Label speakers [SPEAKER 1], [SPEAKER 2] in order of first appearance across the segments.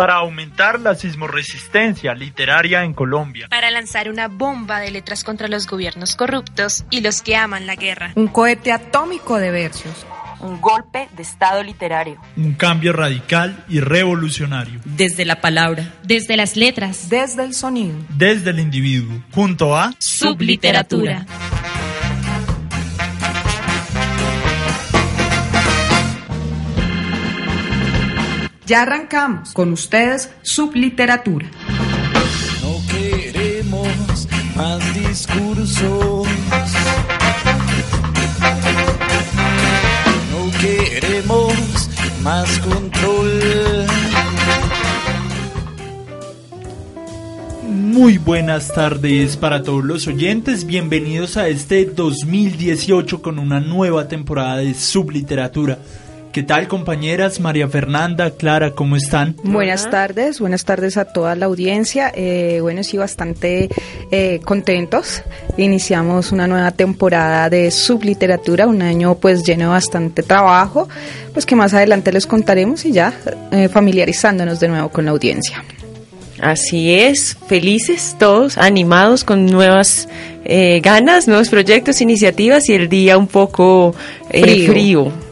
[SPEAKER 1] Para aumentar la sismoresistencia literaria en Colombia.
[SPEAKER 2] Para lanzar una bomba de letras contra los gobiernos corruptos y los que aman la guerra.
[SPEAKER 3] Un cohete atómico de versos.
[SPEAKER 4] Un golpe de Estado literario.
[SPEAKER 1] Un cambio radical y revolucionario.
[SPEAKER 5] Desde la palabra.
[SPEAKER 2] Desde las letras.
[SPEAKER 3] Desde el sonido.
[SPEAKER 1] Desde el individuo. Junto a
[SPEAKER 5] Subliteratura.
[SPEAKER 3] Ya arrancamos con ustedes Subliteratura.
[SPEAKER 6] No queremos más discursos. No queremos más control.
[SPEAKER 1] Muy buenas tardes para todos los oyentes, bienvenidos a este 2018 con una nueva temporada de Subliteratura. ¿Qué tal compañeras? María Fernanda, Clara, ¿cómo están?
[SPEAKER 7] Buenas tardes, buenas tardes a toda la audiencia. Eh, bueno, sí, bastante eh, contentos. Iniciamos una nueva temporada de subliteratura, un año pues lleno de bastante trabajo, pues que más adelante les contaremos y ya eh, familiarizándonos de nuevo con la audiencia.
[SPEAKER 4] Así es, felices todos, animados con nuevas eh, ganas, nuevos proyectos, iniciativas y el día un poco eh,
[SPEAKER 7] Frío.
[SPEAKER 4] frío.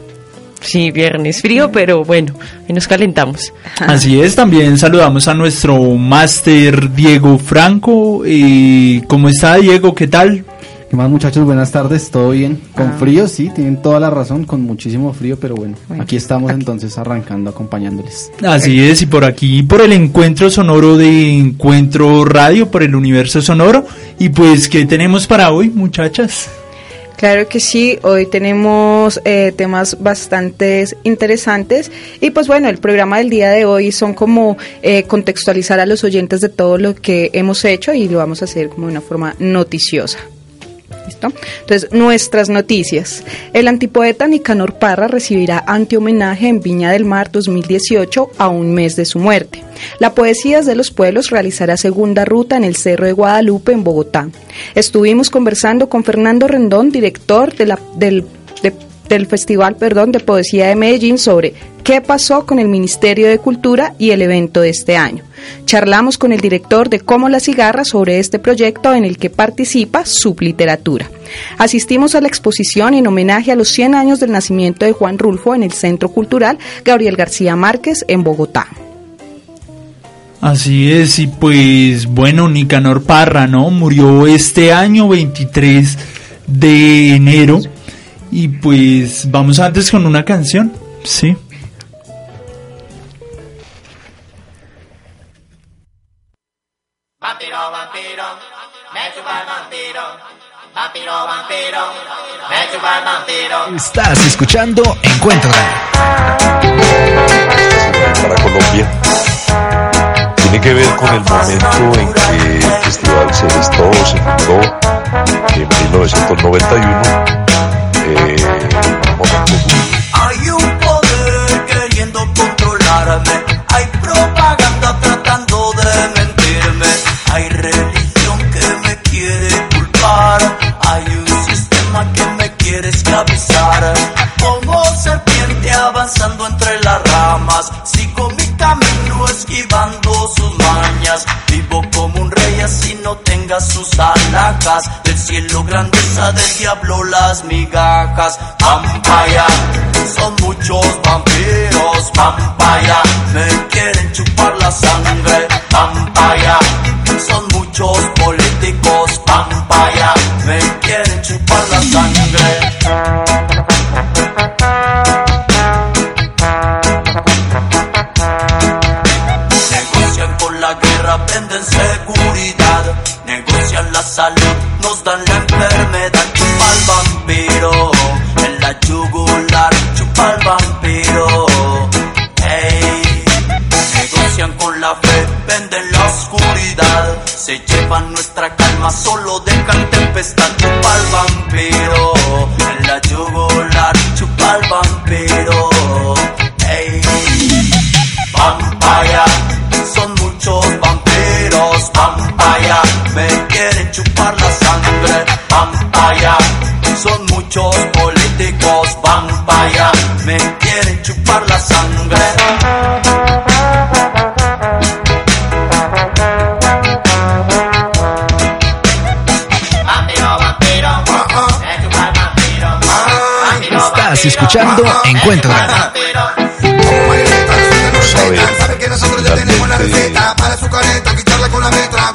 [SPEAKER 4] Sí, viernes frío, pero bueno, ahí nos calentamos.
[SPEAKER 1] Así es, también saludamos a nuestro máster Diego Franco. Eh, ¿Cómo está Diego? ¿Qué tal?
[SPEAKER 8] ¿Qué más muchachos? Buenas tardes, ¿todo bien? Con
[SPEAKER 7] Ah.
[SPEAKER 8] frío, sí, tienen toda la razón, con muchísimo frío, pero bueno,
[SPEAKER 7] Bueno,
[SPEAKER 8] aquí estamos entonces arrancando, acompañándoles.
[SPEAKER 1] Así es, y por aquí, por el encuentro sonoro de Encuentro Radio, por el universo sonoro. Y pues, ¿qué tenemos para hoy, muchachas?
[SPEAKER 7] Claro que sí, hoy tenemos eh, temas bastante interesantes y pues bueno, el programa del día de hoy son como eh, contextualizar a los oyentes de todo lo que hemos hecho y lo vamos a hacer como de una forma noticiosa. Entonces, nuestras noticias. El antipoeta Nicanor Parra recibirá antihomenaje en Viña del Mar 2018 a un mes de su muerte. La Poesías de los Pueblos realizará segunda ruta en el Cerro de Guadalupe en Bogotá. Estuvimos conversando con Fernando Rendón, director de la, del, de- del Festival perdón, de Poesía de Medellín, sobre qué pasó con el Ministerio de Cultura y el evento de este año. Charlamos con el director de Como la Cigarra sobre este proyecto en el que participa Subliteratura. Asistimos a la exposición en homenaje a los 100 años del nacimiento de Juan Rulfo en el Centro Cultural Gabriel García Márquez en Bogotá.
[SPEAKER 1] Así es, y pues, bueno, Nicanor Parra, ¿no? Murió este año 23 de enero. Y pues, vamos antes con una canción, ¿sí?
[SPEAKER 6] Vampiro, vampiro, me chupa el vampiro. Vampiro, vampiro, me chupa el vampiro.
[SPEAKER 9] Estás escuchando Encuentro
[SPEAKER 10] para Colombia tiene que ver con el momento en que el Festival se gestó, se fundó en 1991.
[SPEAKER 6] Hay un poder queriendo controlarme. Hay propaganda tratando de mentirme. Hay religión que me quiere culpar. Hay un sistema que me quiere esclavizar. Como serpiente avanzando entre las ramas. Sigo mi camino esquivando sus mañas. Así no tenga sus alhajas. Del cielo grandeza del diablo las migajas. Vampaya, son muchos vampiros. Vampaya, me quieren chupar la sangre. Vampaya, son muchos políticos. Vampaya, me quieren chupar la sangre. lleva nuestra calma, solo dejan tempestad tu pa'l vampiro, en la yugo
[SPEAKER 9] Estás escuchando Encuentro Radio.
[SPEAKER 10] Sabe que nosotros ya tenemos la receta
[SPEAKER 11] para su careta, quitarla con la metra,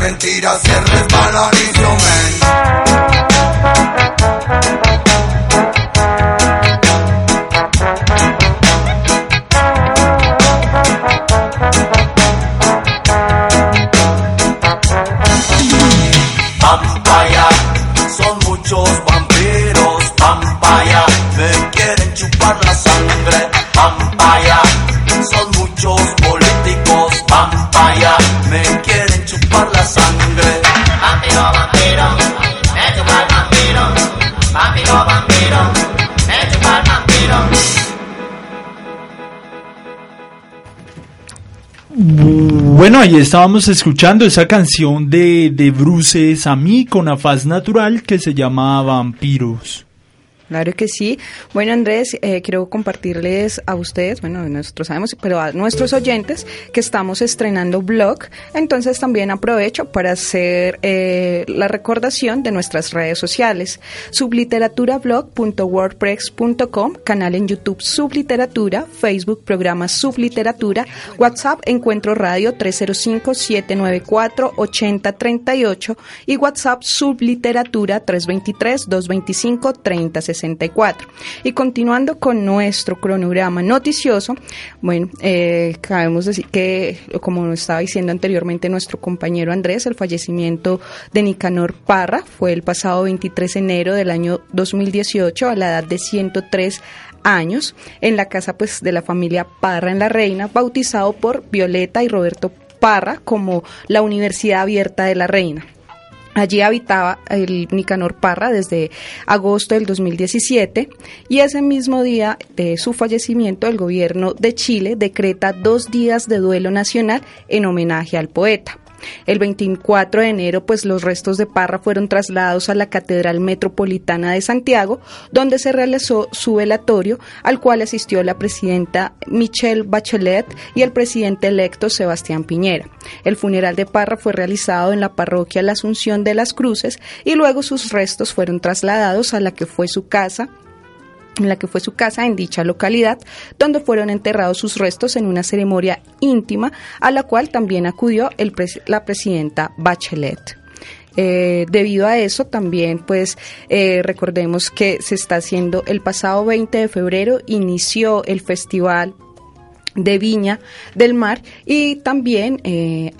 [SPEAKER 11] mentiras y el
[SPEAKER 1] ahí estábamos escuchando esa canción de, de Bruce Sammy con Afaz Natural que se llama Vampiros.
[SPEAKER 7] Claro que sí. Bueno, Andrés, eh, quiero compartirles a ustedes, bueno, nosotros sabemos, pero a nuestros oyentes que estamos estrenando blog. Entonces también aprovecho para hacer eh, la recordación de nuestras redes sociales. Subliteraturablog.wordpress.com, canal en YouTube Subliteratura, Facebook programa Subliteratura, WhatsApp Encuentro Radio 305-794-8038 y WhatsApp Subliteratura 323-225-3060. Y continuando con nuestro cronograma noticioso, bueno, eh, cabemos decir que, como nos estaba diciendo anteriormente nuestro compañero Andrés, el fallecimiento de Nicanor Parra fue el pasado 23 de enero del año 2018 a la edad de 103 años en la casa pues de la familia Parra en La Reina, bautizado por Violeta y Roberto Parra como la Universidad Abierta de La Reina. Allí habitaba el Nicanor Parra desde agosto del 2017 y ese mismo día de su fallecimiento el gobierno de Chile decreta dos días de duelo nacional en homenaje al poeta. El 24 de enero, pues los restos de Parra fueron trasladados a la Catedral Metropolitana de Santiago, donde se realizó su velatorio, al cual asistió la presidenta Michelle Bachelet y el presidente electo Sebastián Piñera. El funeral de Parra fue realizado en la parroquia La Asunción de las Cruces y luego sus restos fueron trasladados a la que fue su casa en la que fue su casa en dicha localidad, donde fueron enterrados sus restos en una ceremonia íntima a la cual también acudió el pres la presidenta Bachelet. Eh, debido a eso también pues eh, recordemos que se está haciendo el pasado 20 de febrero inició el festival de Viña del Mar y también eh,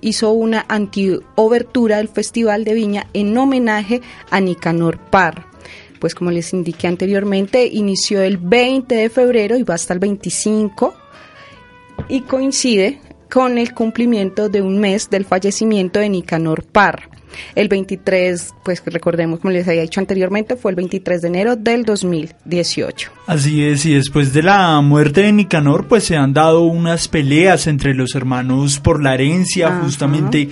[SPEAKER 7] hizo una anti-obertura del Festival de Viña en homenaje a Nicanor Parra pues como les indiqué anteriormente, inició el 20 de febrero y va hasta el 25 y coincide con el cumplimiento de un mes del fallecimiento de Nicanor Parra. El 23, pues recordemos, como les había dicho anteriormente, fue el 23 de enero del 2018.
[SPEAKER 1] Así es, y después de la muerte de Nicanor, pues se han dado unas peleas entre los hermanos por la herencia, Ajá. justamente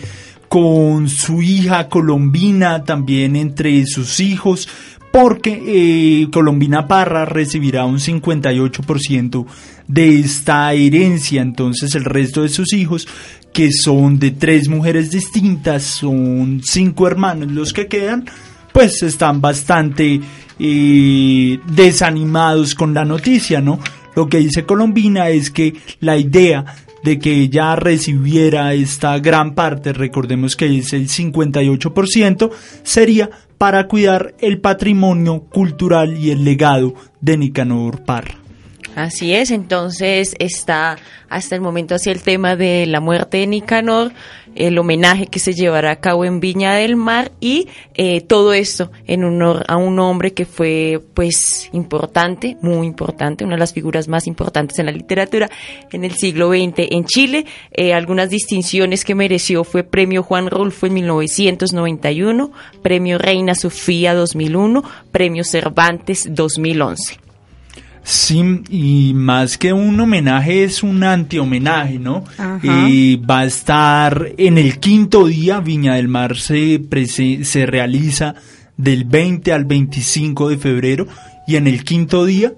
[SPEAKER 1] con su hija Colombina, también entre sus hijos, porque eh, Colombina Parra recibirá un 58% de esta herencia, entonces el resto de sus hijos, que son de tres mujeres distintas, son cinco hermanos los que quedan, pues están bastante eh, desanimados con la noticia, ¿no? Lo que dice Colombina es que la idea de que ella recibiera esta gran parte, recordemos que es el 58%, sería para cuidar el patrimonio cultural y el legado de Nicanor Parra.
[SPEAKER 4] Así es, entonces está hasta el momento así el tema de la muerte de Nicanor, el homenaje que se llevará a cabo en Viña del Mar y eh, todo esto en honor a un hombre que fue pues importante, muy importante, una de las figuras más importantes en la literatura en el siglo XX en Chile. Eh, algunas distinciones que mereció fue Premio Juan Rulfo en 1991, Premio Reina Sofía 2001, Premio Cervantes 2011.
[SPEAKER 1] Sí, y más que un homenaje es un anti-homenaje, ¿no? Y va a estar en el quinto día, Viña del Mar se, realiza del 20 al 25 de febrero y en el quinto día,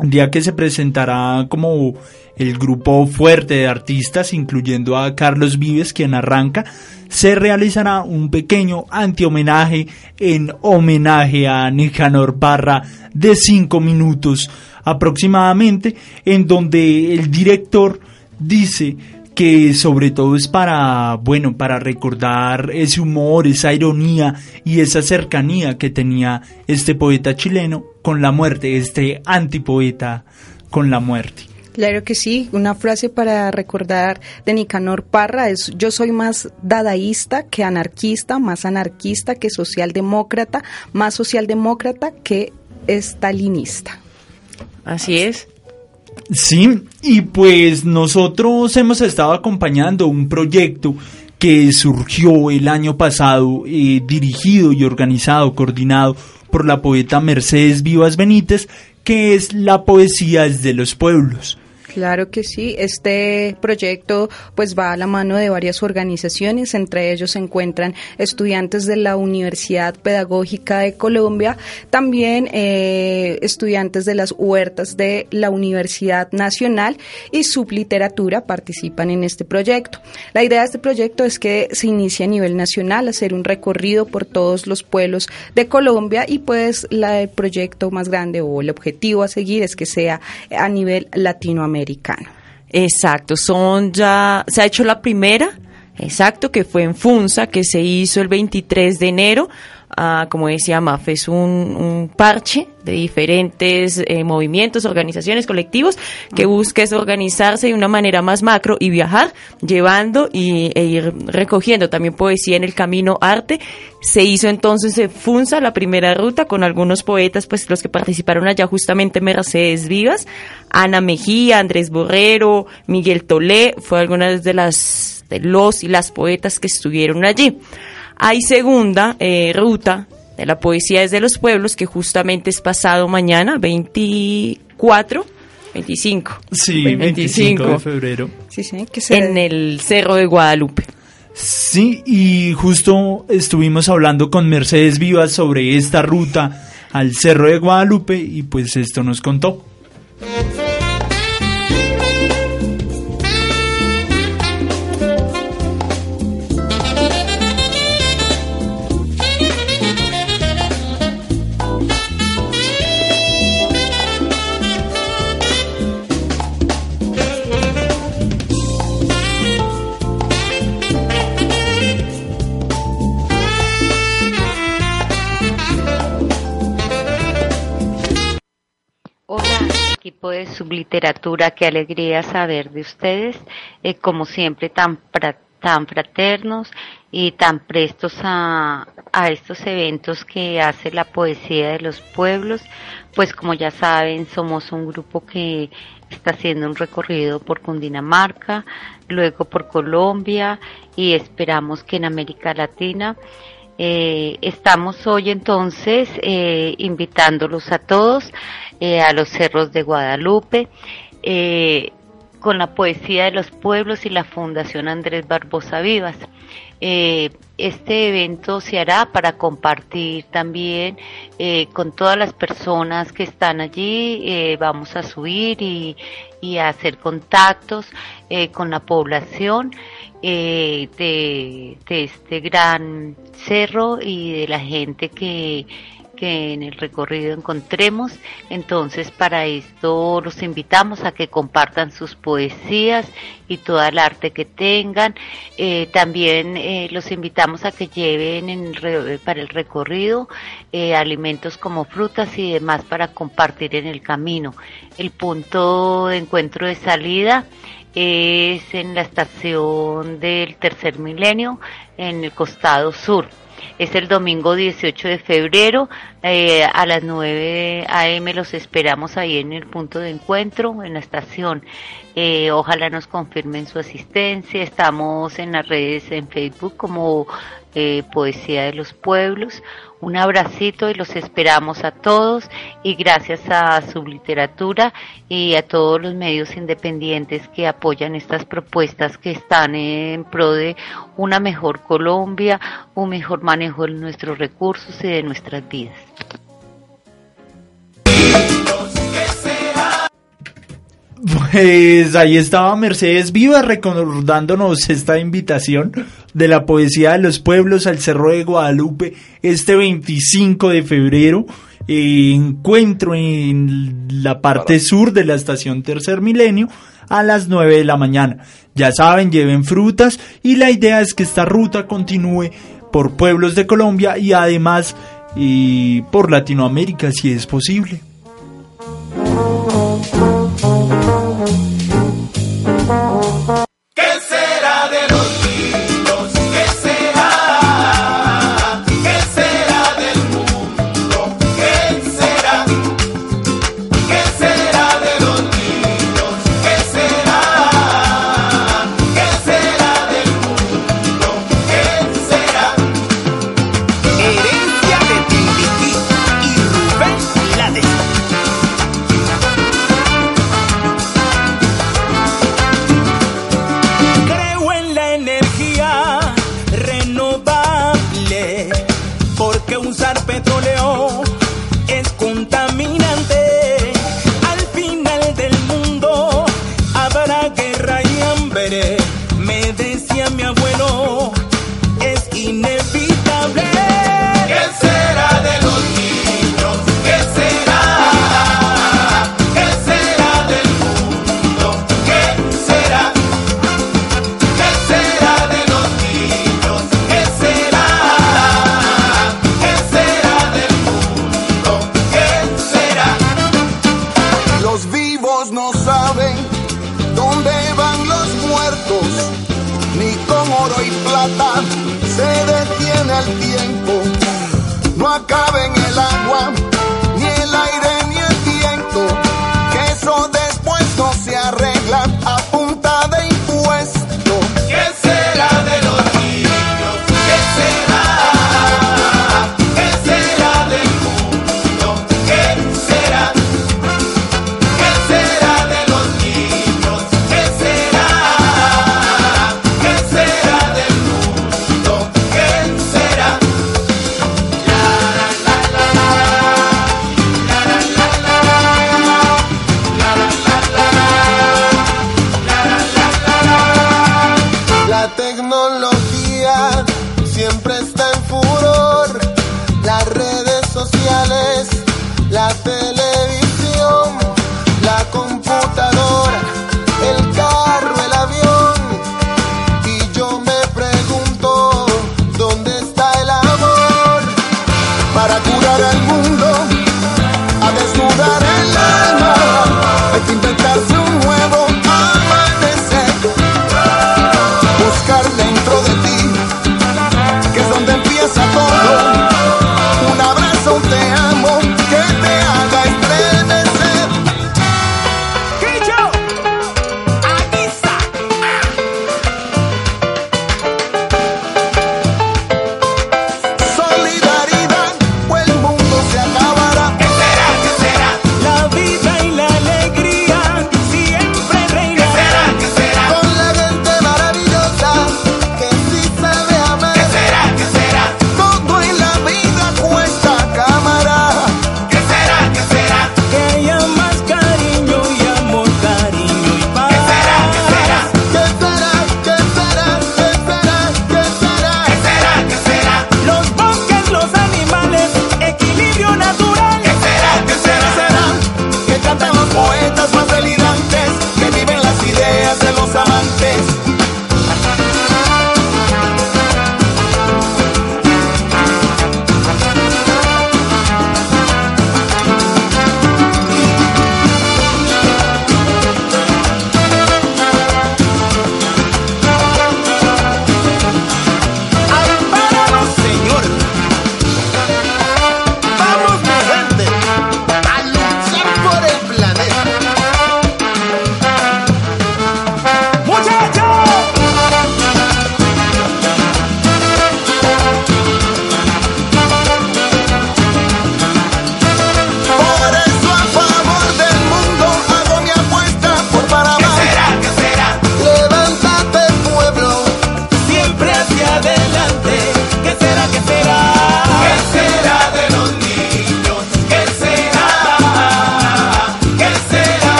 [SPEAKER 1] día que se presentará como el grupo fuerte de artistas, incluyendo a Carlos Vives, quien arranca, se realizará un pequeño anti-homenaje en homenaje a Nicanor Barra de cinco minutos aproximadamente, en donde el director dice que sobre todo es para, bueno, para recordar ese humor, esa ironía y esa cercanía que tenía este poeta chileno con la muerte, este antipoeta con la muerte.
[SPEAKER 7] Claro que sí, una frase para recordar de Nicanor Parra es yo soy más dadaísta que anarquista, más anarquista que socialdemócrata, más socialdemócrata que estalinista.
[SPEAKER 4] Así es.
[SPEAKER 1] Sí, y pues nosotros hemos estado acompañando un proyecto que surgió el año pasado, eh, dirigido y organizado, coordinado por la poeta Mercedes Vivas Benítez, que es la poesía desde los pueblos.
[SPEAKER 7] Claro que sí, este proyecto pues va a la mano de varias organizaciones, entre ellos se encuentran estudiantes de la Universidad Pedagógica de Colombia, también eh, estudiantes de las huertas de la Universidad Nacional y Subliteratura participan en este proyecto. La idea de este proyecto es que se inicie a nivel nacional, hacer un recorrido por todos los pueblos de Colombia y pues la, el proyecto más grande o el objetivo a seguir es que sea a nivel latinoamericano.
[SPEAKER 4] Exacto, son ya, se ha hecho la primera, exacto, que fue en Funza, que se hizo el 23 de enero. Ah, como decía Maf, es un, un parche de diferentes eh, movimientos, organizaciones, colectivos, que busca es organizarse de una manera más macro y viajar, llevando y, e ir recogiendo también poesía en el camino arte. Se hizo entonces en Funza la primera ruta con algunos poetas, pues los que participaron allá justamente Mercedes Vivas, Ana Mejía, Andrés Borrero, Miguel Tolé, fue algunas de las de los y las poetas que estuvieron allí. Hay segunda eh, ruta de la poesía desde los pueblos que justamente es pasado mañana, 24, 25.
[SPEAKER 1] Sí, 25 de febrero.
[SPEAKER 7] Sí, sí, que se
[SPEAKER 4] En el Cerro de Guadalupe.
[SPEAKER 1] Sí, y justo estuvimos hablando con Mercedes Vivas sobre esta ruta al Cerro de Guadalupe y pues esto nos contó.
[SPEAKER 12] Equipo de Subliteratura, qué alegría saber de ustedes, eh, como siempre tan, tan fraternos y tan prestos a, a estos eventos que hace la poesía de los pueblos, pues como ya saben somos un grupo que está haciendo un recorrido por Cundinamarca, luego por Colombia y esperamos que en América Latina eh, estamos hoy entonces eh, invitándolos a todos eh, a los cerros de Guadalupe con la poesía de los pueblos y la Fundación Andrés Barbosa Vivas. Este evento se hará para compartir también con todas las personas que están allí. vamos a subir y, y a hacer contactos con la población eh, de, de este gran cerro y de la gente que, que en el recorrido encontremos. Entonces, para esto los invitamos a que compartan sus poesías y toda el arte que tengan. Eh, también eh, los invitamos a que lleven en re- para el recorrido eh, alimentos como frutas y demás para compartir en el camino. El punto de encuentro de salida es en la estación del tercer milenio en el costado sur. Es el domingo 18 de febrero eh, a las 9 a.m. Los esperamos ahí en el punto de encuentro, en la estación. Eh, ojalá nos confirmen su asistencia. Estamos en las redes en Facebook como eh, Poesía de los Pueblos. Un abracito y los esperamos a todos y gracias a su literatura y a todos los medios independientes que apoyan estas propuestas que están en pro de una mejor Colombia, un mejor manejo de nuestros recursos y de nuestras vidas.
[SPEAKER 1] Pues ahí estaba Mercedes Viva recordándonos esta invitación de la poesía de los pueblos al Cerro de Guadalupe este 25 de febrero. eh, encuentro en la parte sur de la estación Tercer Milenio a las 9 de la mañana. Ya saben, lleven frutas y la idea es que esta ruta continúe por pueblos de Colombia y además y por Latinoamérica si es posible.
[SPEAKER 13] para el
[SPEAKER 11] é mundo.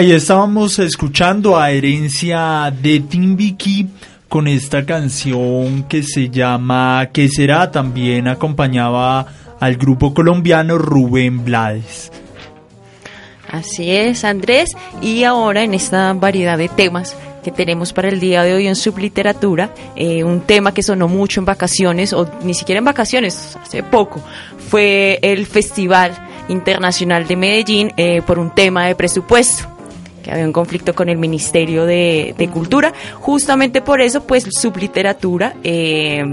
[SPEAKER 1] Ahí estábamos escuchando a Herencia de Timbiquí con esta canción que se llama ¿Qué será? También acompañaba al grupo colombiano Rubén Blades.
[SPEAKER 4] Así es, Andrés. Y ahora en esta variedad de temas que tenemos para el día de hoy en Subliteratura, eh, un tema que sonó mucho en vacaciones, o ni siquiera en vacaciones, hace poco, fue el Festival Internacional de Medellín eh, por un tema de presupuesto que había un conflicto con el Ministerio de, Cultura. Justamente por eso, pues, Subliteratura eh,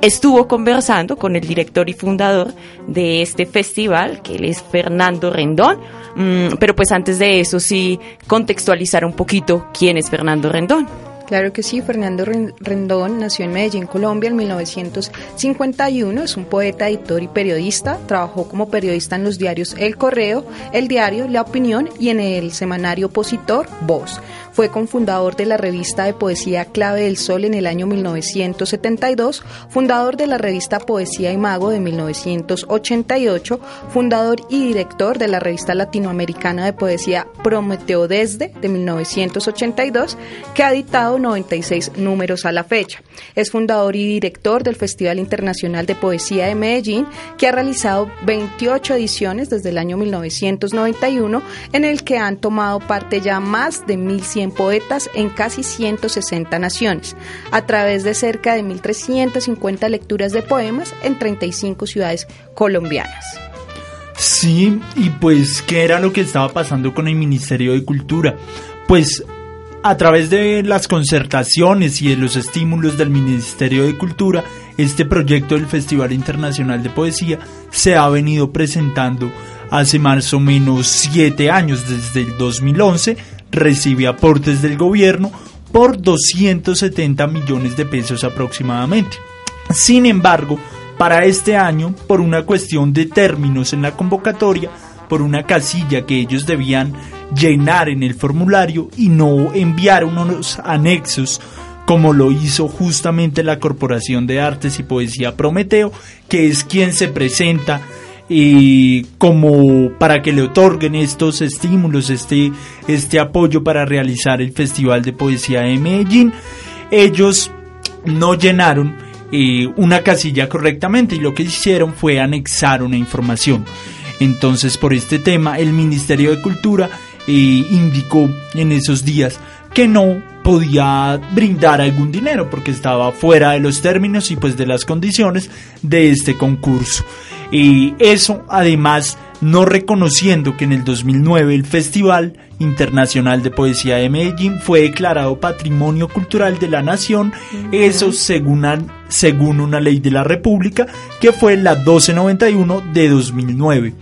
[SPEAKER 4] estuvo conversando con el director y fundador de este festival, que él es Fernando Rendón. Mm, pero pues antes de eso sí contextualizar un poquito quién es Fernando Rendón.
[SPEAKER 7] Claro que sí, Fernando Rendón nació en Medellín, Colombia, en 1951. Es un poeta, editor y periodista. Trabajó como periodista en los diarios El Correo, El Diario, La Opinión y en el semanario opositor Voz. Fue cofundador de la revista de poesía Clave del Sol en el año 1972, fundador de la revista Poesía y Mago de 1988, fundador y director de la revista latinoamericana de poesía Prometeo Desde de 1982, que ha editado 96 números a la fecha. Es fundador y director del Festival Internacional de Poesía de Medellín, que ha realizado 28 ediciones desde el año 1991, en el que han tomado parte ya más de 1.100 poetas en casi 160 naciones, a través de cerca de 1.350 lecturas de poemas en 35 ciudades colombianas.
[SPEAKER 1] Sí, y pues, ¿qué era lo que estaba pasando con el Ministerio de Cultura? Pues a través de las concertaciones y de los estímulos del Ministerio de Cultura, este proyecto del Festival Internacional de Poesía se ha venido presentando hace más o menos siete años, desde el 2011, recibe aportes del gobierno por 270 millones de pesos aproximadamente. Sin embargo, para este año, por una cuestión de términos en la convocatoria, por una casilla que ellos debían llenar en el formulario y no enviar unos anexos como lo hizo justamente la Corporación de Artes y Poesía Prometeo, que es quien se presenta y como para que le otorguen estos estímulos, este, este apoyo para realizar el Festival de Poesía de Medellín. Ellos no llenaron eh, una casilla correctamente y lo que hicieron fue anexar una información. Entonces, por este tema, el Ministerio de Cultura indicó en esos días que no podía brindar algún dinero porque estaba fuera de los términos y pues de las condiciones de este concurso. Y eso además no reconociendo que en el 2009 el Festival Internacional de Poesía de Medellín fue declarado Patrimonio Cultural de la Nación, eso según, según una ley de la República que fue la 1291 de 2009.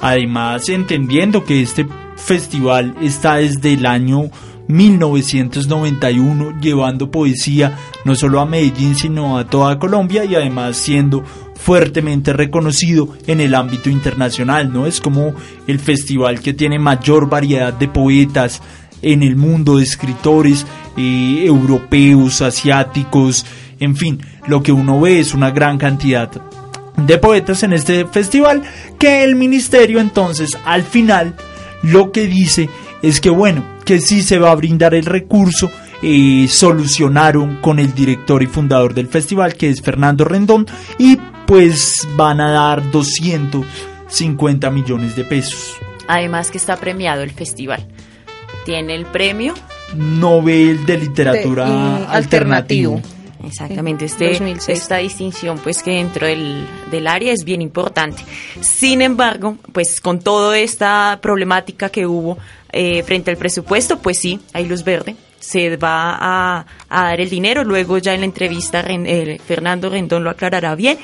[SPEAKER 1] Además, entendiendo que este festival está desde el año 1991 llevando poesía no solo a Medellín sino a toda Colombia y además siendo fuertemente reconocido en el ámbito internacional, ¿no? Es como el festival que tiene mayor variedad de poetas en el mundo, de escritores eh, europeos, asiáticos, en fin, lo que uno ve es una gran cantidad de poetas en este festival que el ministerio entonces al final lo que dice es que bueno, que sí se va a brindar el recurso, eh, solucionaron con el director y fundador del festival, que es Fernando Rendón, y pues van a dar 250 millones de pesos.
[SPEAKER 4] Además que está premiado el festival. Tiene el premio
[SPEAKER 1] Nobel de Literatura alternativo.
[SPEAKER 4] Exactamente, este, esta distinción pues que dentro del, del, área es bien importante. Sin embargo, pues con toda esta problemática que hubo eh, frente al presupuesto, pues sí, hay luz verde, se va a, dar el dinero, luego ya en la entrevista eh, Fernando Rendón lo aclarará bien.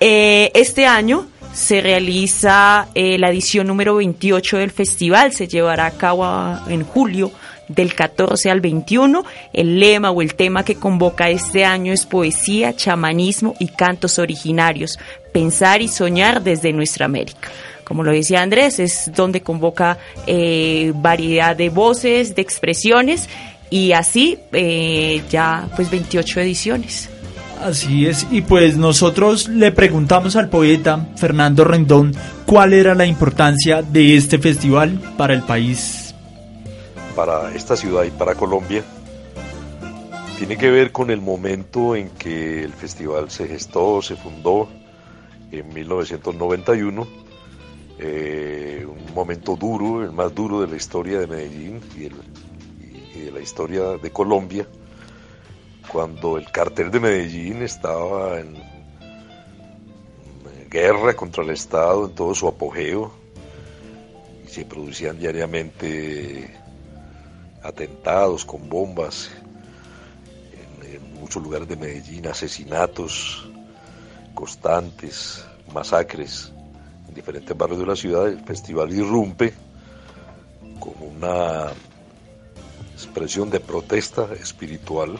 [SPEAKER 4] Eh, este año se realiza la edición número 28 del festival, se llevará a cabo en julio del 14 al 21. El lema o el tema que convoca este año es poesía, chamanismo y cantos originarios, pensar y soñar desde nuestra América. Como lo decía Andrés, es donde convoca eh, variedad de voces, de expresiones y así eh, ya pues 28 ediciones.
[SPEAKER 1] Así es, y pues nosotros le preguntamos al poeta Fernando Rendón cuál era la importancia de este festival para el país.
[SPEAKER 10] Para esta ciudad y para Colombia tiene que ver con el momento en que el festival se gestó, se fundó en 1991, eh, un momento duro, el más duro de la historia de Medellín y, de la historia de Colombia, cuando el cartel de Medellín estaba en guerra contra el Estado en todo su apogeo y se producían diariamente atentados con bombas en, muchos lugares de Medellín, asesinatos constantes, masacres en diferentes barrios de la ciudad, el festival irrumpe con una expresión de protesta espiritual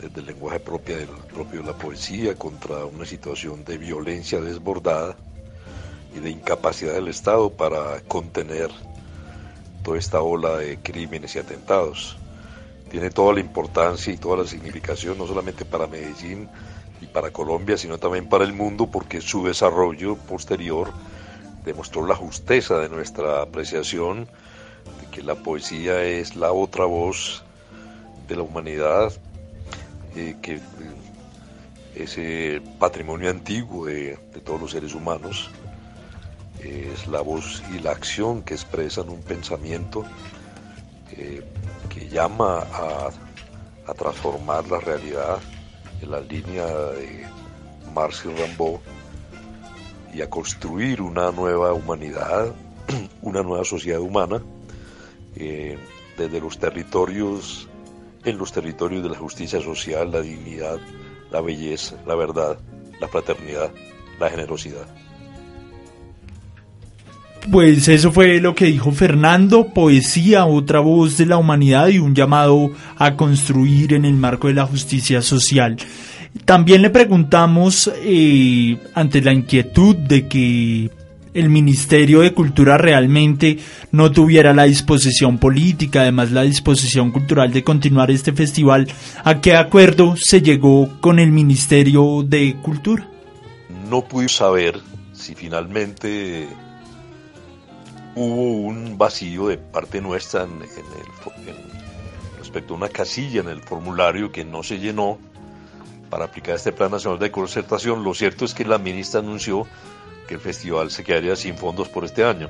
[SPEAKER 10] desde el lenguaje propio propio de la poesía contra una situación de violencia desbordada y de incapacidad del Estado para contener toda esta ola de crímenes y atentados. Tiene toda la importancia y toda la significación, no solamente para Medellín y para Colombia, sino también para el mundo, porque su desarrollo posterior demostró la justeza de nuestra apreciación de que la poesía es la otra voz de la humanidad, que eh, ese patrimonio antiguo de, todos los seres humanos eh, es la voz y la acción que expresan un pensamiento eh, que llama a, transformar la realidad en la línea de Marx y Rambaud y a construir una nueva humanidad, una nueva sociedad humana desde los territorios en los territorios de la justicia social, la dignidad, la belleza, la verdad, la fraternidad, la generosidad.
[SPEAKER 1] Pues eso fue lo que dijo Fernando, poesía, otra voz de la humanidad y un llamado a construir en el marco de la justicia social. También le preguntamos, eh, ante la inquietud de que el Ministerio de Cultura realmente no tuviera la disposición política, además la disposición cultural de continuar este festival, ¿a qué acuerdo se llegó con el Ministerio de Cultura?
[SPEAKER 10] No pude saber si finalmente hubo un vacío de parte nuestra en, el, respecto a una casilla en el formulario que no se llenó para aplicar este Plan Nacional de Concertación. Lo cierto es que la ministra anunció que el festival se quedaría sin fondos por este año.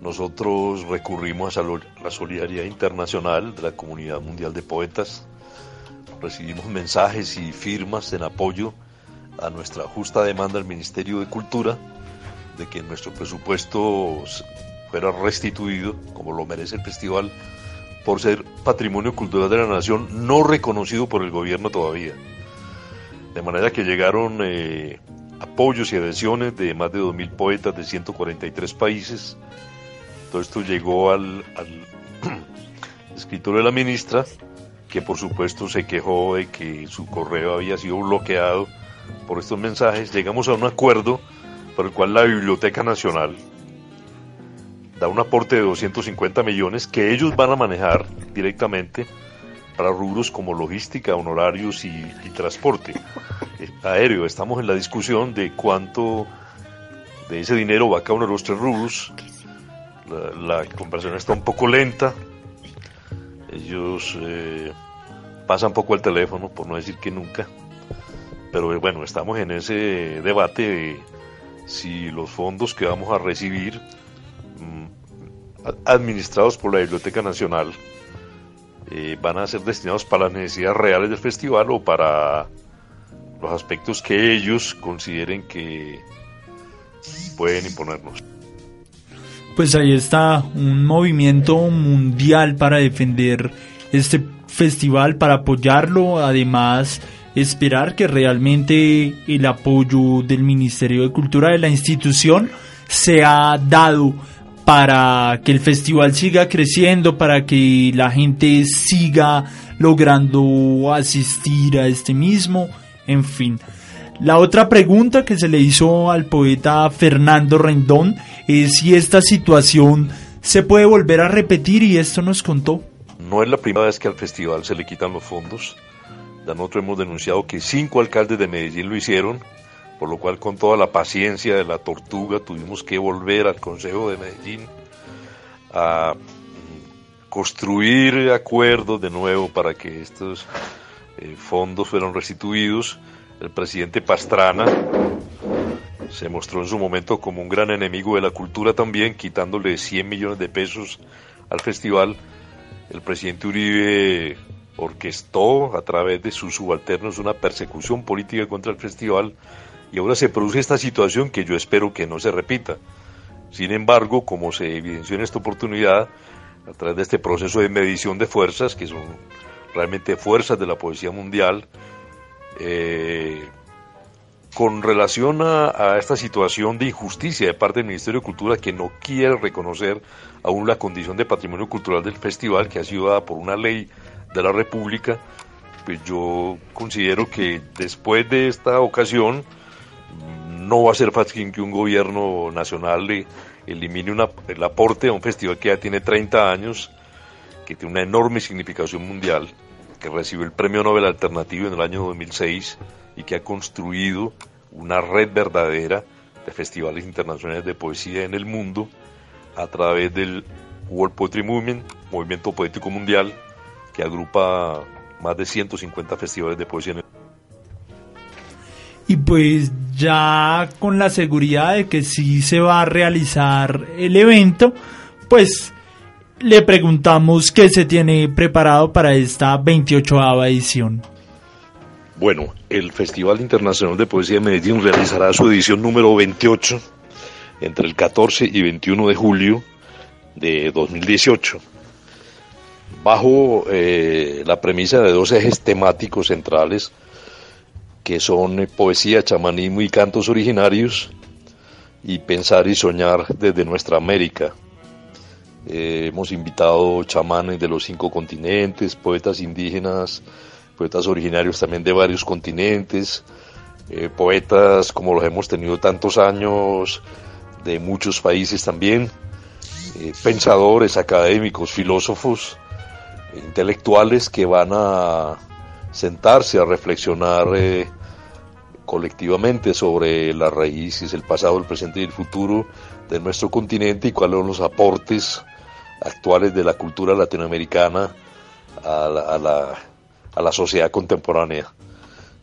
[SPEAKER 10] Nosotros recurrimos a la solidaridad internacional de la Comunidad Mundial de Poetas, recibimos mensajes y firmas en apoyo a nuestra justa demanda al Ministerio de Cultura de que nuestro presupuesto fuera restituido, como lo merece el festival, por ser patrimonio cultural de la nación no reconocido por el gobierno todavía. De manera que llegaron eh, apoyos y adhesiones de más de 2.000 poetas de 143 países. Todo esto llegó al, al escritorio de la ministra, que por supuesto se quejó de que su correo había sido bloqueado por estos mensajes. Llegamos a un acuerdo por el cual la Biblioteca Nacional da un aporte de 250 millones que ellos van a manejar directamente para rubros como logística, honorarios y, y transporte aéreo. Estamos en la discusión de cuánto de ese dinero va a cada uno de los tres rubros. La, conversación está un poco lenta. Ellos eh, pasan poco el teléfono, por no decir que nunca. Pero bueno, estamos en ese debate de si los fondos que vamos a recibir mmm, administrados por la Biblioteca Nacional eh, van a ser destinados para las necesidades reales del festival o para los aspectos que ellos consideren que pueden imponernos.
[SPEAKER 1] Pues ahí está un movimiento mundial para defender este festival, para apoyarlo, además esperar que realmente el apoyo del Ministerio de Cultura de la institución sea dado para que el festival siga creciendo, para que la gente siga logrando asistir a este mismo en fin. La otra pregunta que se le hizo al poeta Fernando Rendón es si esta situación se puede volver a repetir y esto nos contó.
[SPEAKER 10] No es la primera vez que al festival se le quitan los fondos. Ya nosotros hemos denunciado que cinco alcaldes de Medellín lo hicieron, por lo cual con toda la paciencia de la tortuga tuvimos que volver al Consejo de Medellín a construir acuerdos de nuevo para que estos eh, fondos fueran restituidos. El presidente Pastrana se mostró en su momento como un gran enemigo de la cultura también, quitándole 100 millones de pesos al festival. El presidente Uribe orquestó a través de sus subalternos una persecución política contra el festival y ahora se produce esta situación que yo espero que no se repita. Sin embargo, como se evidenció en esta oportunidad, a través de este proceso de medición de fuerzas, que son realmente fuerzas de la poesía mundial, eh, con relación a, esta situación de injusticia de parte del Ministerio de Cultura que no quiere reconocer aún la condición de patrimonio cultural del festival que ha sido dada por una ley de la República, pues yo considero que después de esta ocasión no va a ser fácil que un gobierno nacional elimine el aporte a un festival que ya tiene 30 años, que tiene una enorme significación mundial, que recibió el Premio Nobel Alternativo en el año 2006 y que ha construido una red verdadera de festivales internacionales de poesía en el mundo a través del World Poetry Movement, Movimiento Poético Mundial, que agrupa más de 150 festivales de poesía en el
[SPEAKER 1] y pues ya con la seguridad de que sí se va a realizar el evento, pues le preguntamos qué se tiene preparado para esta 28 edición.
[SPEAKER 10] Bueno, el Festival Internacional de Poesía de Medellín realizará su edición número 28 entre el 14 y 21 de julio de 2018, bajo eh, la premisa de dos ejes temáticos centrales que son poesía, chamanismo y cantos originarios, y pensar y soñar desde nuestra América. Eh, hemos invitado chamanes de los cinco continentes, poetas indígenas, poetas originarios también de varios continentes, eh, poetas como los hemos tenido tantos años de muchos países también, eh, pensadores, académicos, filósofos, intelectuales que van a sentarse a reflexionar colectivamente sobre las raíces, el pasado, el presente y el futuro de nuestro continente y cuáles son los aportes actuales de la cultura latinoamericana a la, a la, sociedad contemporánea.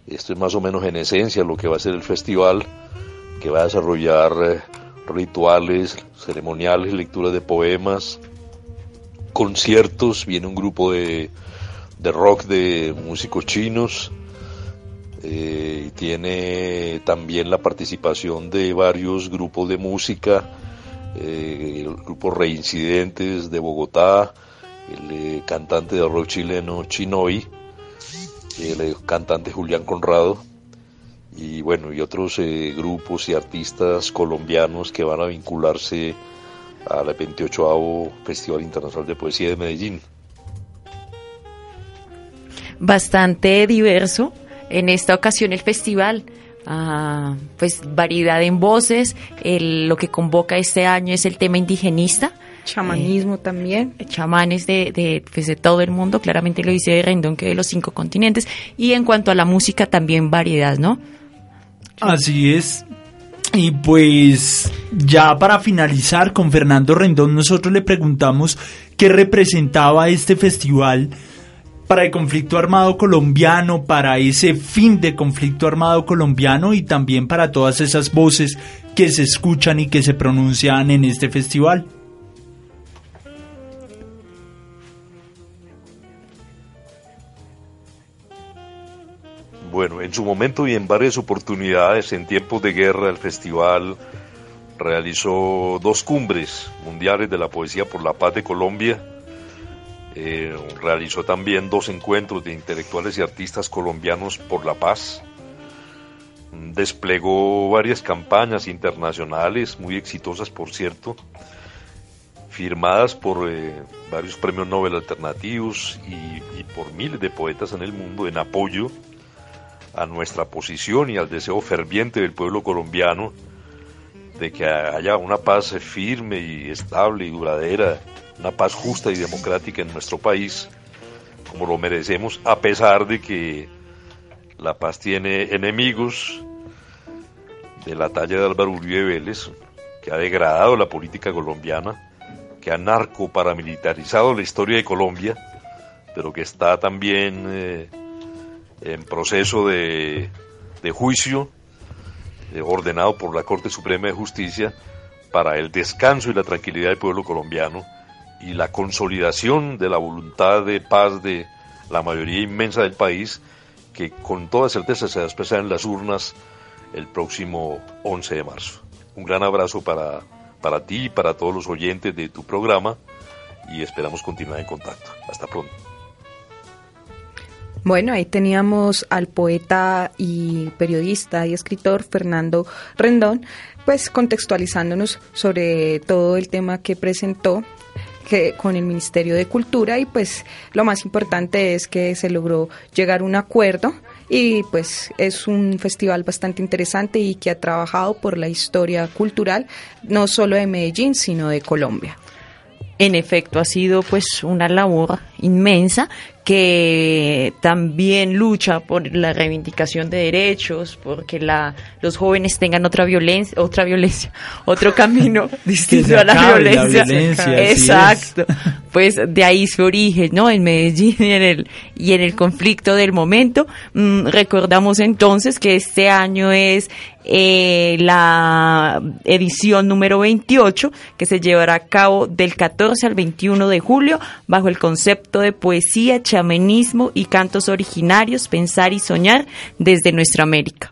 [SPEAKER 10] Esto es más o menos en esencia lo que va a ser el festival, que va a desarrollar eh, rituales, ceremoniales, lecturas de poemas, conciertos, viene un grupo de, de rock de músicos chinos, eh, tiene también la participación de varios grupos de música, eh, el grupo Reincidentes de Bogotá, el eh, cantante de rock chileno Chinoy, el eh, cantante Julián Conrado, y bueno, y otros grupos y artistas colombianos que van a vincularse al 28 Festival Internacional de Poesía de Medellín.
[SPEAKER 4] Bastante diverso en esta ocasión el festival. Ah, pues variedad en voces, el, lo que convoca este año es el tema indigenista.
[SPEAKER 7] Chamanismo
[SPEAKER 4] Eh,
[SPEAKER 7] también.
[SPEAKER 4] Chamanes de, de, pues de todo el mundo, claramente lo dice Rendón, que de los cinco continentes. Y en cuanto a la música, también variedad, ¿no?
[SPEAKER 1] Así es. Y pues ya para finalizar con Fernando Rendón, nosotros le preguntamos qué representaba este festival para el conflicto armado colombiano, para ese fin de conflicto armado colombiano y también para todas esas voces que se escuchan y que se pronuncian en este festival.
[SPEAKER 10] Bueno, en su momento y en varias oportunidades, en tiempos de guerra, el festival realizó dos cumbres mundiales de la poesía por la paz de Colombia. Eh, realizó también dos encuentros de intelectuales y artistas colombianos por la paz. Desplegó varias campañas internacionales, muy exitosas por cierto, firmadas por eh, varios premios Nobel alternativos y, y por miles de poetas en el mundo en apoyo a nuestra posición y al deseo ferviente del pueblo colombiano de que haya una paz firme y estable y duradera, una paz justa y democrática en nuestro país, como lo merecemos, a pesar de que la paz tiene enemigos de la talla de Álvaro Uribe Vélez, que ha degradado la política colombiana, que ha narco-paramilitarizado la historia de Colombia, pero que está también eh, en proceso de, de juicio eh, ordenado por la Corte Suprema de Justicia para el descanso y la tranquilidad del pueblo colombiano y la consolidación de la voluntad de paz de la mayoría inmensa del país, que con toda certeza se expresará en las urnas el próximo 11 de marzo. Un gran abrazo para, para ti y para todos los oyentes de tu programa y esperamos continuar en contacto. Hasta pronto.
[SPEAKER 7] Bueno, ahí teníamos al poeta y periodista y escritor Fernando Rendón, pues contextualizándonos sobre todo el tema que presentó que con el Ministerio de Cultura y pues lo más importante es que se logró llegar a un acuerdo y pues es un festival bastante interesante y que ha trabajado por la historia cultural no solo de Medellín sino de Colombia.
[SPEAKER 4] En efecto, ha sido pues una labor inmensa que también lucha por la reivindicación de derechos, porque la, los jóvenes tengan otra violencia, otra violencia, otro camino distinto a la violencia. Exacto. Pues de ahí su origen, ¿no? En Medellín y en el, y en el conflicto del momento. Mm, recordamos entonces que este año es eh, la edición número 28 que se llevará a cabo del 14 al 21 de julio bajo el concepto de poesía, y cantos originarios, pensar y soñar desde nuestra América.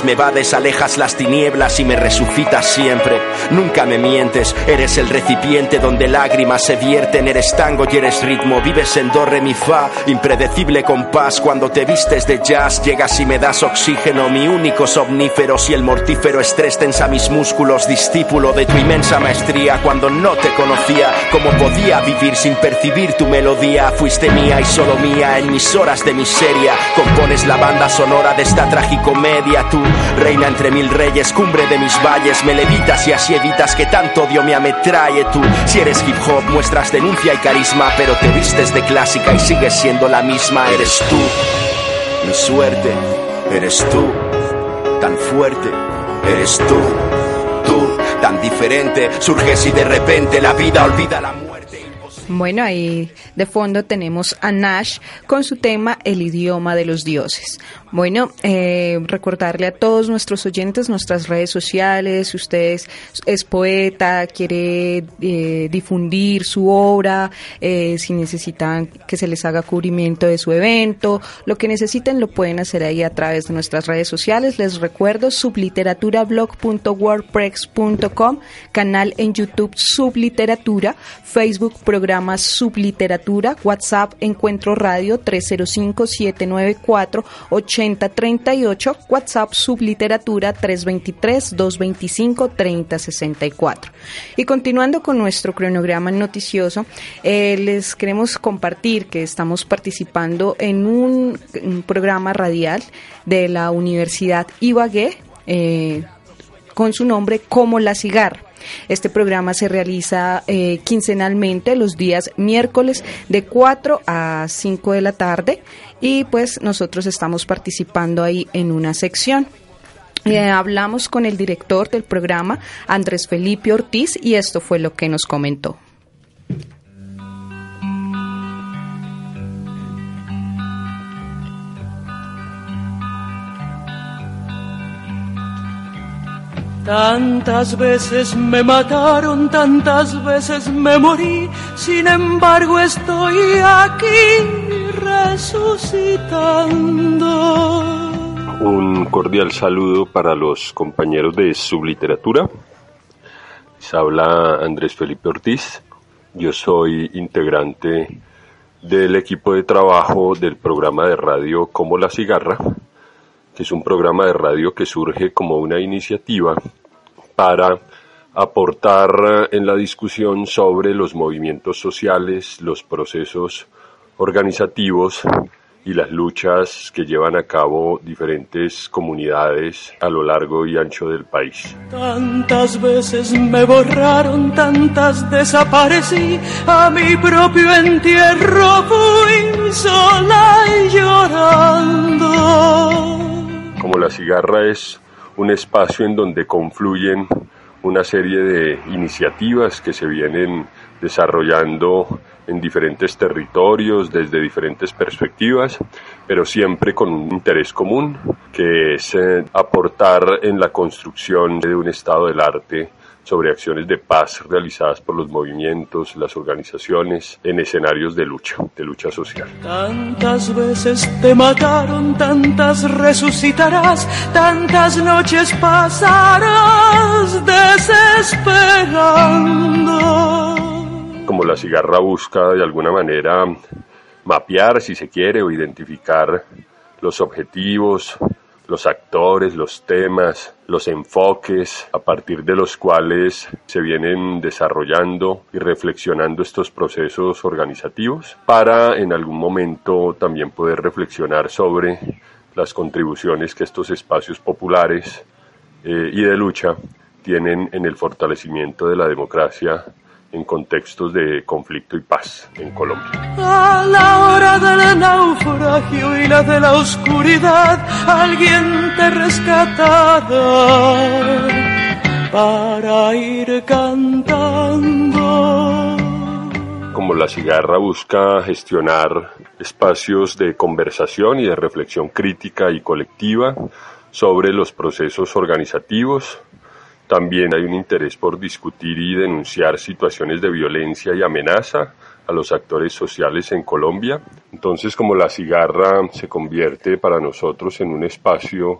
[SPEAKER 14] me vades, alejas las tinieblas y me resucitas siempre. Nunca me mientes, eres el recipiente donde lágrimas se vierten, eres tango y eres ritmo, vives en do, re, mi, fa, impredecible compás. Cuando te vistes de jazz, llegas y me das oxígeno, mi único somnífero. Si el mortífero estrés tensa mis músculos, discípulo de tu inmensa maestría. Cuando no te conocía, ¿cómo podía vivir sin percibir tu melodía? Fuiste mía y solo mía en mis horas de miseria. Compones la banda sonora de esta tragicomedia, reina entre mil reyes, cumbre de mis valles, me levitas y así evitas que tanto odio me ametrae tú. Si eres hip hop, muestras denuncia y carisma, pero te vistes de clásica y sigues siendo la misma, eres tú. Mi suerte, eres tú. Tan fuerte, eres tú. Tú, tan diferente, surges y de repente la vida olvida la muerte.
[SPEAKER 7] Bueno, ahí de fondo tenemos a Nash con su tema El idioma de los dioses. Bueno, eh, recordarle a todos nuestros oyentes nuestras redes sociales, si usted es, poeta, quiere eh, difundir su obra, eh, si necesitan que se les haga cubrimiento de su evento, lo que necesiten lo pueden hacer ahí a través de nuestras redes sociales. Les recuerdo subliteraturablog.wordpress.com, canal en YouTube Subliteratura, Facebook programa Subliteratura, WhatsApp Encuentro Radio 305 794 80 8038, WhatsApp Subliteratura 323-225-3064. Y continuando con nuestro cronograma noticioso, eh, les queremos compartir que estamos participando en un, programa radial de la Universidad Ibagué eh, con su nombre Como la Cigarra. Este programa se realiza eh, quincenalmente los días miércoles de 4 a 5 de la tarde y pues nosotros estamos participando ahí en una sección. Eh, hablamos con el director del programa, Andrés Felipe Ortiz, y esto fue lo que nos comentó.
[SPEAKER 15] Tantas veces me mataron, tantas veces me morí, sin embargo estoy aquí resucitando.
[SPEAKER 16] Un cordial saludo para los compañeros de Subliteratura. Les habla Andrés Felipe Ortiz. Yo soy integrante del equipo de trabajo del programa de radio Como la Cigarra, que es un programa de radio que surge como una iniciativa para aportar en la discusión sobre los movimientos sociales, los procesos organizativos y las luchas que llevan a cabo diferentes comunidades a lo largo y ancho del país.
[SPEAKER 15] Tantas veces me borraron, tantas desaparecí, a mi propio entierro fui sola y llorando.
[SPEAKER 16] Como la cigarra es un espacio en donde confluyen una serie de iniciativas que se vienen desarrollando en diferentes territorios, desde diferentes perspectivas, pero siempre con un interés común, que es eh, aportar en la construcción de un estado del arte sobre acciones de paz realizadas por los movimientos, las organizaciones en escenarios de lucha, de lucha social.
[SPEAKER 15] Tantas veces te mataron, tantas resucitarás, tantas noches pasarás desesperando.
[SPEAKER 16] Como la cigarra busca de alguna manera mapear, si se quiere, o identificar los objetivos, los actores, los temas, los enfoques a partir de los cuales se vienen desarrollando y reflexionando estos procesos organizativos para en algún momento también poder reflexionar sobre las contribuciones que estos espacios populares eh, y de lucha tienen en el fortalecimiento de la democracia en contextos de conflicto y paz en Colombia.
[SPEAKER 15] A la hora del naufragio y la de la oscuridad, alguien te rescatará para ir cantando.
[SPEAKER 16] Como la cigarra busca gestionar espacios de conversación y de reflexión crítica y colectiva sobre los procesos organizativos, también hay un interés por discutir y denunciar situaciones de violencia y amenaza a los actores sociales en Colombia. Entonces, como la cigarra se convierte para nosotros en un espacio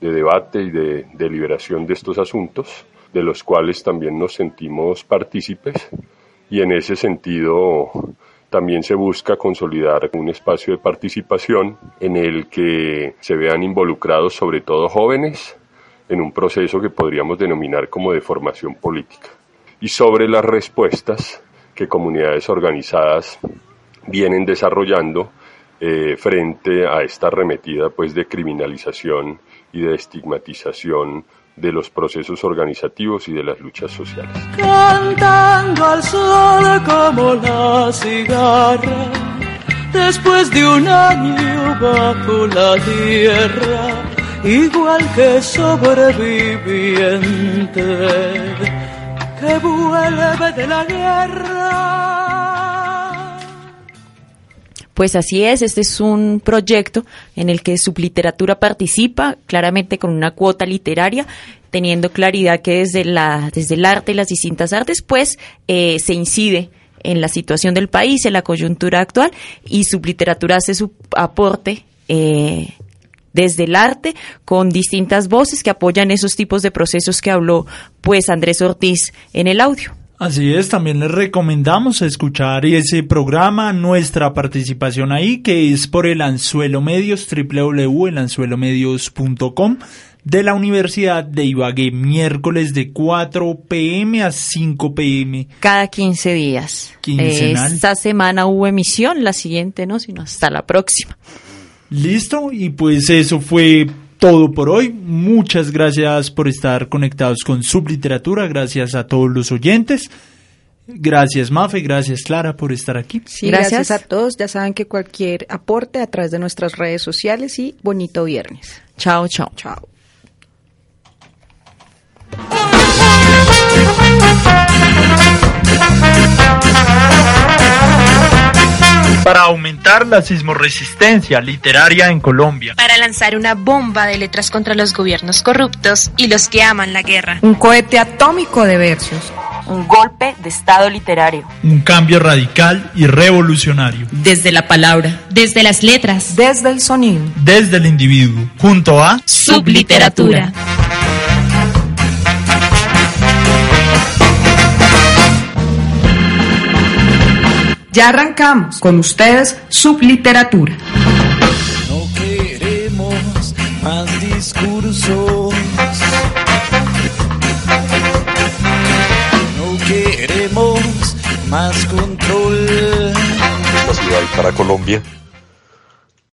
[SPEAKER 16] de debate y de deliberación de estos asuntos, de los cuales también nos sentimos partícipes, y en ese sentido también se busca consolidar un espacio de participación en el que se vean involucrados sobre todo jóvenes, en un proceso que podríamos denominar como de formación política. Y sobre las respuestas que comunidades organizadas vienen desarrollando eh, frente a esta arremetida pues de criminalización y de estigmatización de los procesos organizativos y de las luchas sociales.
[SPEAKER 15] Cantando al sol como la cigarra, después de un año bajo la tierra igual que sobreviviente que vuelve de la guerra.
[SPEAKER 4] Pues así es, este es un proyecto en el que Subliteratura participa, claramente con una cuota literaria, teniendo claridad que desde, la, desde el arte y las distintas artes, pues eh, se incide en la situación del país, en la coyuntura actual, y Subliteratura hace su aporte eh, desde el arte con distintas voces que apoyan esos tipos de procesos que habló pues Andrés Ortiz en el audio.
[SPEAKER 1] Así es, también les recomendamos escuchar ese programa, nuestra participación ahí, que es por el Anzuelo Medios, www.elanzuelomedios.com de la Universidad de Ibagué, miércoles de 4 pm a 5 pm.
[SPEAKER 4] Cada 15 días. Esta semana hubo emisión, la siguiente no, sino hasta la próxima.
[SPEAKER 1] Listo, y pues eso fue todo por hoy. Muchas gracias por estar conectados con Subliteratura, gracias a todos los oyentes. Gracias Mafe, gracias Clara por estar aquí.
[SPEAKER 7] Sí, gracias. a todos. Ya saben que cualquier aporte a través de nuestras redes sociales y bonito viernes.
[SPEAKER 4] Chao, chao.
[SPEAKER 7] Chao.
[SPEAKER 1] Para aumentar la sismoresistencia literaria en Colombia.
[SPEAKER 2] Para lanzar una bomba de letras contra los gobiernos corruptos y los que aman la guerra.
[SPEAKER 7] Un cohete atómico de versos.
[SPEAKER 17] Un golpe de estado literario.
[SPEAKER 1] Un cambio radical y revolucionario.
[SPEAKER 4] Desde la palabra.
[SPEAKER 2] Desde las letras.
[SPEAKER 7] Desde el sonido.
[SPEAKER 1] Desde el individuo. Junto a
[SPEAKER 4] Subliteratura.
[SPEAKER 7] Ya arrancamos con ustedes Subliteratura.
[SPEAKER 18] No queremos más discursos. No queremos más control.
[SPEAKER 10] Esta ciudad para Colombia